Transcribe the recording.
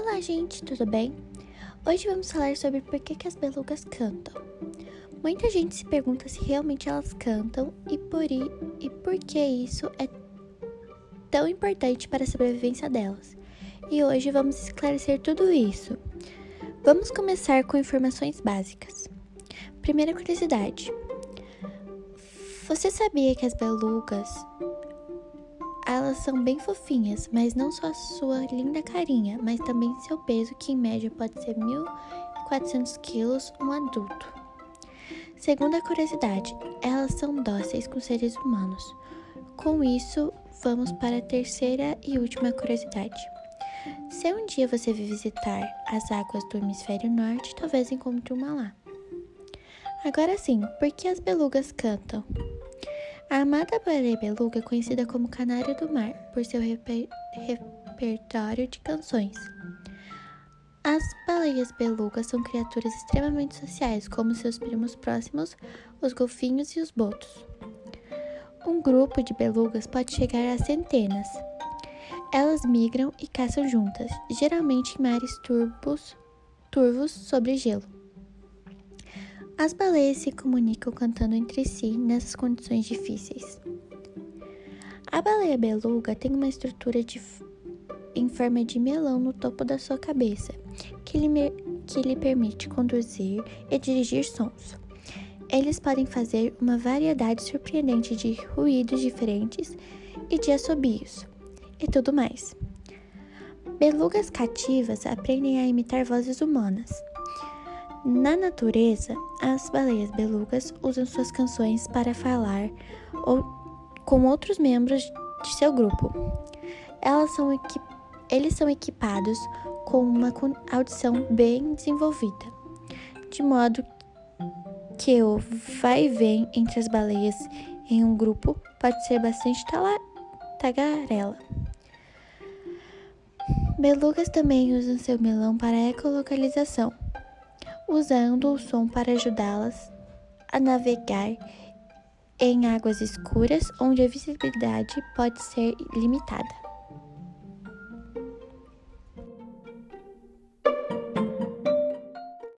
Olá, gente, tudo bem? Hoje vamos falar sobre por que, que as belugas cantam. Muita gente se pergunta se realmente elas cantam e por, e por que isso é tão importante para a sobrevivência delas. E hoje vamos esclarecer tudo isso. Vamos começar com informações básicas. Primeira curiosidade: Você sabia que as belugas elas são bem fofinhas, mas não só sua linda carinha, mas também seu peso, que em média pode ser 1.400 quilos um adulto. Segunda curiosidade, elas são dóceis com seres humanos. Com isso, vamos para a terceira e última curiosidade. Se um dia você visitar as águas do hemisfério norte, talvez encontre uma lá. Agora sim, por que as belugas cantam? A amada baleia beluga é conhecida como canário do mar por seu reper repertório de canções. As baleias belugas são criaturas extremamente sociais, como seus primos próximos, os golfinhos e os botos. Um grupo de belugas pode chegar a centenas. Elas migram e caçam juntas, geralmente em mares turbos, turvos sobre gelo. As baleias se comunicam cantando entre si nessas condições difíceis. A baleia beluga tem uma estrutura de, em forma de melão no topo da sua cabeça, que lhe, que lhe permite conduzir e dirigir sons. Eles podem fazer uma variedade surpreendente de ruídos diferentes e de assobios, e tudo mais. Belugas cativas aprendem a imitar vozes humanas. Na natureza, as baleias belugas usam suas canções para falar ou com outros membros de seu grupo. Elas são eles são equipados com uma audição bem desenvolvida, de modo que o vai e vem entre as baleias em um grupo pode ser bastante tagarela. Belugas também usam seu melão para ecolocalização usando o som para ajudá-las a navegar em águas escuras onde a visibilidade pode ser limitada.